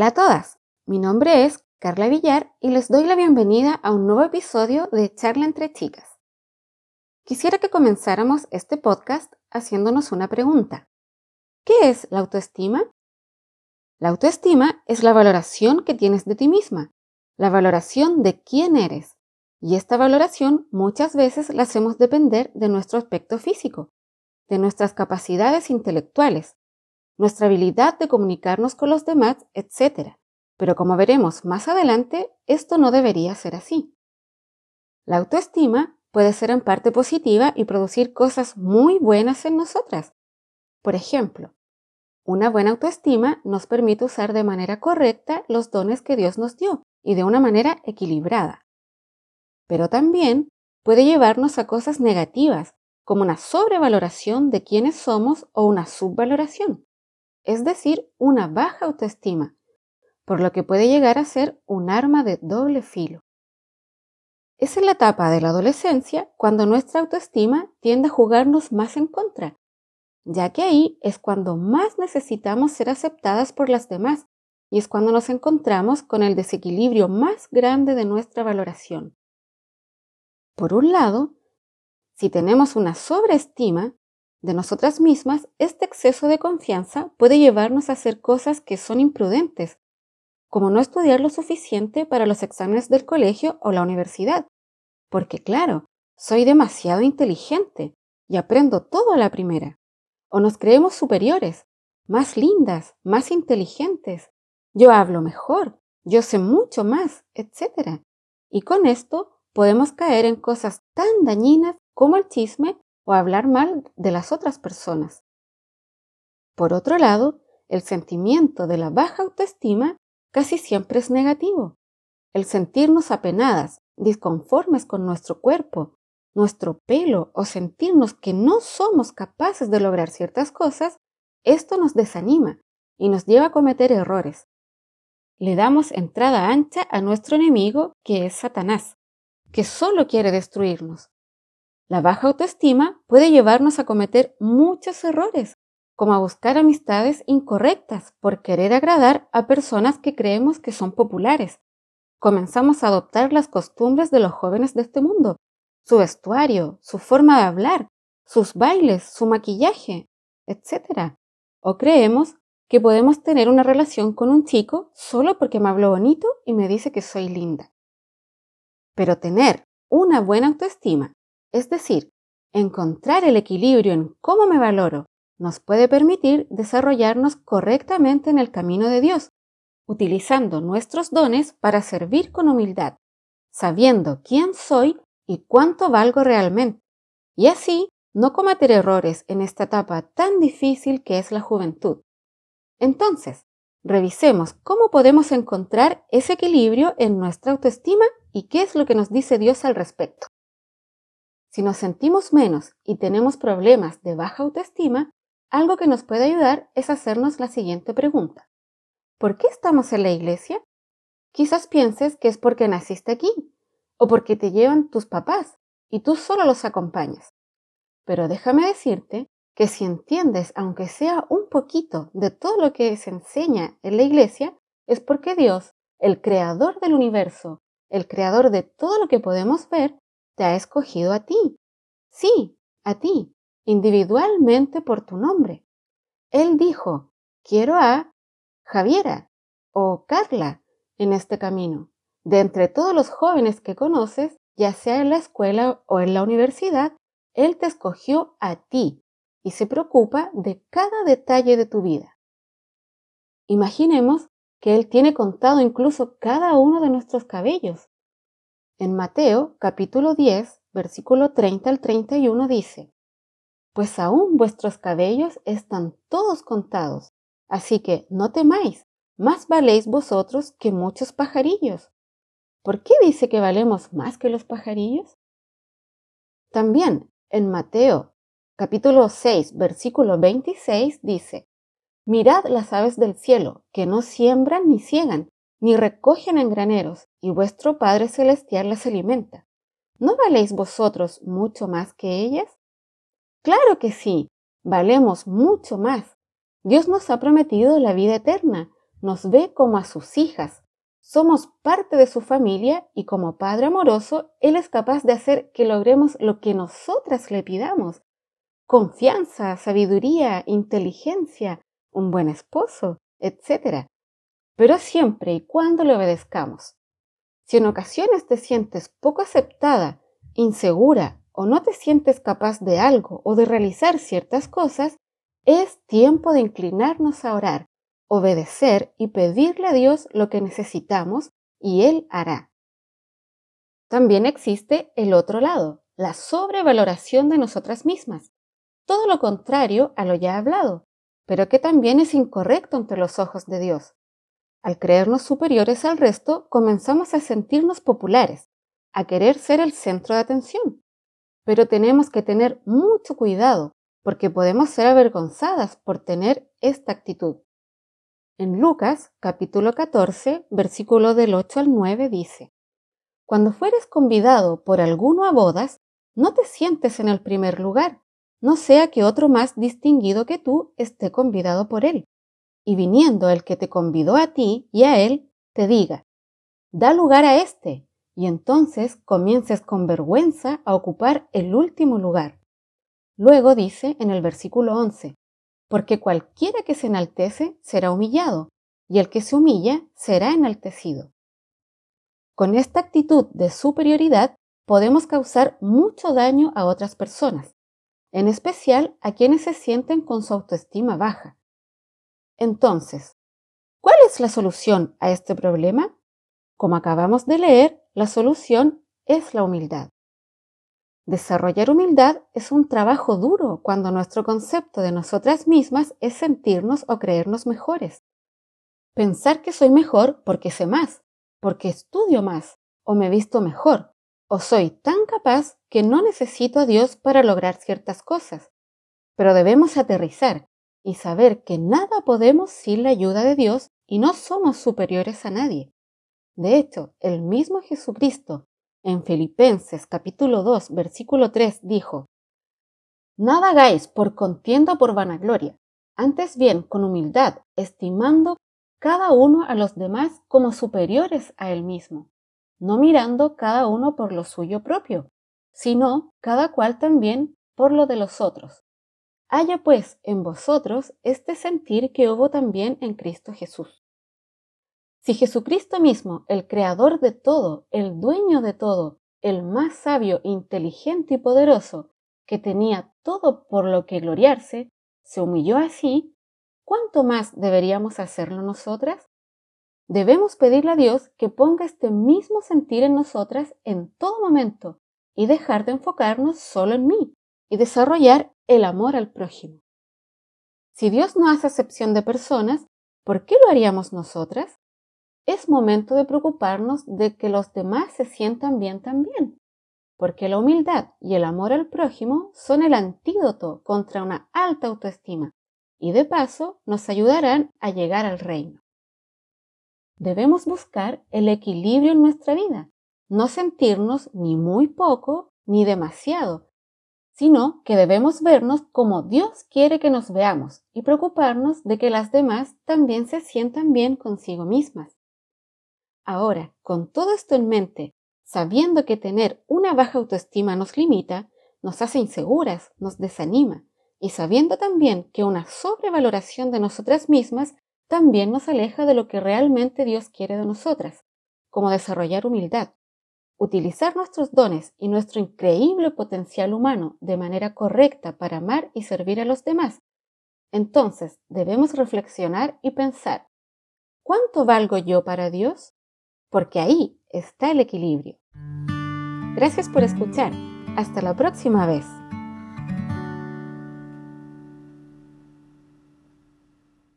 Hola a todas, mi nombre es Carla Villar y les doy la bienvenida a un nuevo episodio de Charla entre Chicas. Quisiera que comenzáramos este podcast haciéndonos una pregunta. ¿Qué es la autoestima? La autoestima es la valoración que tienes de ti misma, la valoración de quién eres. Y esta valoración muchas veces la hacemos depender de nuestro aspecto físico, de nuestras capacidades intelectuales, nuestra habilidad de comunicarnos con los demás, etc. Pero como veremos más adelante, esto no debería ser así. La autoestima puede ser en parte positiva y producir cosas muy buenas en nosotras. Por ejemplo, una buena autoestima nos permite usar de manera correcta los dones que Dios nos dio y de una manera equilibrada. Pero también puede llevarnos a cosas negativas, como una sobrevaloración de quiénes somos o una subvaloración es decir, una baja autoestima, por lo que puede llegar a ser un arma de doble filo. Es en la etapa de la adolescencia cuando nuestra autoestima tiende a jugarnos más en contra, ya que ahí es cuando más necesitamos ser aceptadas por las demás y es cuando nos encontramos con el desequilibrio más grande de nuestra valoración. Por un lado, si tenemos una sobreestima, de nosotras mismas, este exceso de confianza puede llevarnos a hacer cosas que son imprudentes, como no estudiar lo suficiente para los exámenes del colegio o la universidad, porque claro, soy demasiado inteligente y aprendo todo a la primera. O nos creemos superiores, más lindas, más inteligentes. Yo hablo mejor, yo sé mucho más, etc. Y con esto podemos caer en cosas tan dañinas como el chisme o hablar mal de las otras personas. Por otro lado, el sentimiento de la baja autoestima casi siempre es negativo. El sentirnos apenadas, disconformes con nuestro cuerpo, nuestro pelo o sentirnos que no somos capaces de lograr ciertas cosas, esto nos desanima y nos lleva a cometer errores. Le damos entrada ancha a nuestro enemigo que es Satanás, que solo quiere destruirnos. La baja autoestima puede llevarnos a cometer muchos errores, como a buscar amistades incorrectas por querer agradar a personas que creemos que son populares. Comenzamos a adoptar las costumbres de los jóvenes de este mundo, su vestuario, su forma de hablar, sus bailes, su maquillaje, etc. O creemos que podemos tener una relación con un chico solo porque me habló bonito y me dice que soy linda. Pero tener una buena autoestima es decir, encontrar el equilibrio en cómo me valoro nos puede permitir desarrollarnos correctamente en el camino de Dios, utilizando nuestros dones para servir con humildad, sabiendo quién soy y cuánto valgo realmente, y así no cometer errores en esta etapa tan difícil que es la juventud. Entonces, revisemos cómo podemos encontrar ese equilibrio en nuestra autoestima y qué es lo que nos dice Dios al respecto. Si nos sentimos menos y tenemos problemas de baja autoestima, algo que nos puede ayudar es hacernos la siguiente pregunta. ¿Por qué estamos en la iglesia? Quizás pienses que es porque naciste aquí o porque te llevan tus papás y tú solo los acompañas. Pero déjame decirte que si entiendes, aunque sea un poquito, de todo lo que se enseña en la iglesia, es porque Dios, el creador del universo, el creador de todo lo que podemos ver, te ha escogido a ti. Sí, a ti, individualmente por tu nombre. Él dijo, quiero a Javiera o Carla en este camino. De entre todos los jóvenes que conoces, ya sea en la escuela o en la universidad, Él te escogió a ti y se preocupa de cada detalle de tu vida. Imaginemos que Él tiene contado incluso cada uno de nuestros cabellos en Mateo capítulo 10, versículo 30 al 31 dice, Pues aún vuestros cabellos están todos contados, así que no temáis, más valéis vosotros que muchos pajarillos. ¿Por qué dice que valemos más que los pajarillos? También en Mateo capítulo 6, versículo 26 dice, Mirad las aves del cielo, que no siembran ni ciegan, ni recogen en graneros, y vuestro Padre Celestial las alimenta. ¿No valéis vosotros mucho más que ellas? Claro que sí, valemos mucho más. Dios nos ha prometido la vida eterna, nos ve como a sus hijas. Somos parte de su familia y como Padre amoroso, Él es capaz de hacer que logremos lo que nosotras le pidamos. Confianza, sabiduría, inteligencia, un buen esposo, etc. Pero siempre y cuando le obedezcamos. Si en ocasiones te sientes poco aceptada, insegura o no te sientes capaz de algo o de realizar ciertas cosas, es tiempo de inclinarnos a orar, obedecer y pedirle a Dios lo que necesitamos y Él hará. También existe el otro lado, la sobrevaloración de nosotras mismas, todo lo contrario a lo ya hablado, pero que también es incorrecto ante los ojos de Dios. Al creernos superiores al resto, comenzamos a sentirnos populares, a querer ser el centro de atención. Pero tenemos que tener mucho cuidado, porque podemos ser avergonzadas por tener esta actitud. En Lucas capítulo 14, versículo del 8 al 9 dice, Cuando fueres convidado por alguno a bodas, no te sientes en el primer lugar, no sea que otro más distinguido que tú esté convidado por él. Y viniendo el que te convidó a ti y a él, te diga, da lugar a éste, y entonces comiences con vergüenza a ocupar el último lugar. Luego dice en el versículo 11, porque cualquiera que se enaltece será humillado, y el que se humilla será enaltecido. Con esta actitud de superioridad podemos causar mucho daño a otras personas, en especial a quienes se sienten con su autoestima baja. Entonces, ¿cuál es la solución a este problema? Como acabamos de leer, la solución es la humildad. Desarrollar humildad es un trabajo duro cuando nuestro concepto de nosotras mismas es sentirnos o creernos mejores. Pensar que soy mejor porque sé más, porque estudio más, o me visto mejor, o soy tan capaz que no necesito a Dios para lograr ciertas cosas. Pero debemos aterrizar y saber que nada podemos sin la ayuda de Dios y no somos superiores a nadie. De hecho, el mismo Jesucristo en Filipenses capítulo 2 versículo 3 dijo, Nada hagáis por contienda o por vanagloria, antes bien con humildad, estimando cada uno a los demás como superiores a él mismo, no mirando cada uno por lo suyo propio, sino cada cual también por lo de los otros. Haya pues en vosotros este sentir que hubo también en Cristo Jesús si Jesucristo mismo, el creador de todo, el dueño de todo, el más sabio, inteligente y poderoso, que tenía todo por lo que gloriarse, se humilló así, ¿cuánto más deberíamos hacerlo nosotras? Debemos pedirle a Dios que ponga este mismo sentir en nosotras en todo momento y dejar de enfocarnos solo en mí y desarrollar el amor al prójimo. Si Dios no hace acepción de personas, ¿por qué lo haríamos nosotras? es momento de preocuparnos de que los demás se sientan bien también, porque la humildad y el amor al prójimo son el antídoto contra una alta autoestima y de paso nos ayudarán a llegar al reino. Debemos buscar el equilibrio en nuestra vida, no sentirnos ni muy poco ni demasiado, sino que debemos vernos como Dios quiere que nos veamos y preocuparnos de que las demás también se sientan bien consigo mismas. Ahora, con todo esto en mente, sabiendo que tener una baja autoestima nos limita, nos hace inseguras, nos desanima, y sabiendo también que una sobrevaloración de nosotras mismas también nos aleja de lo que realmente Dios quiere de nosotras, como desarrollar humildad, utilizar nuestros dones y nuestro increíble potencial humano de manera correcta para amar y servir a los demás. Entonces debemos reflexionar y pensar, ¿cuánto valgo yo para Dios? porque ahí está el equilibrio. Gracias por escuchar. Hasta la próxima vez.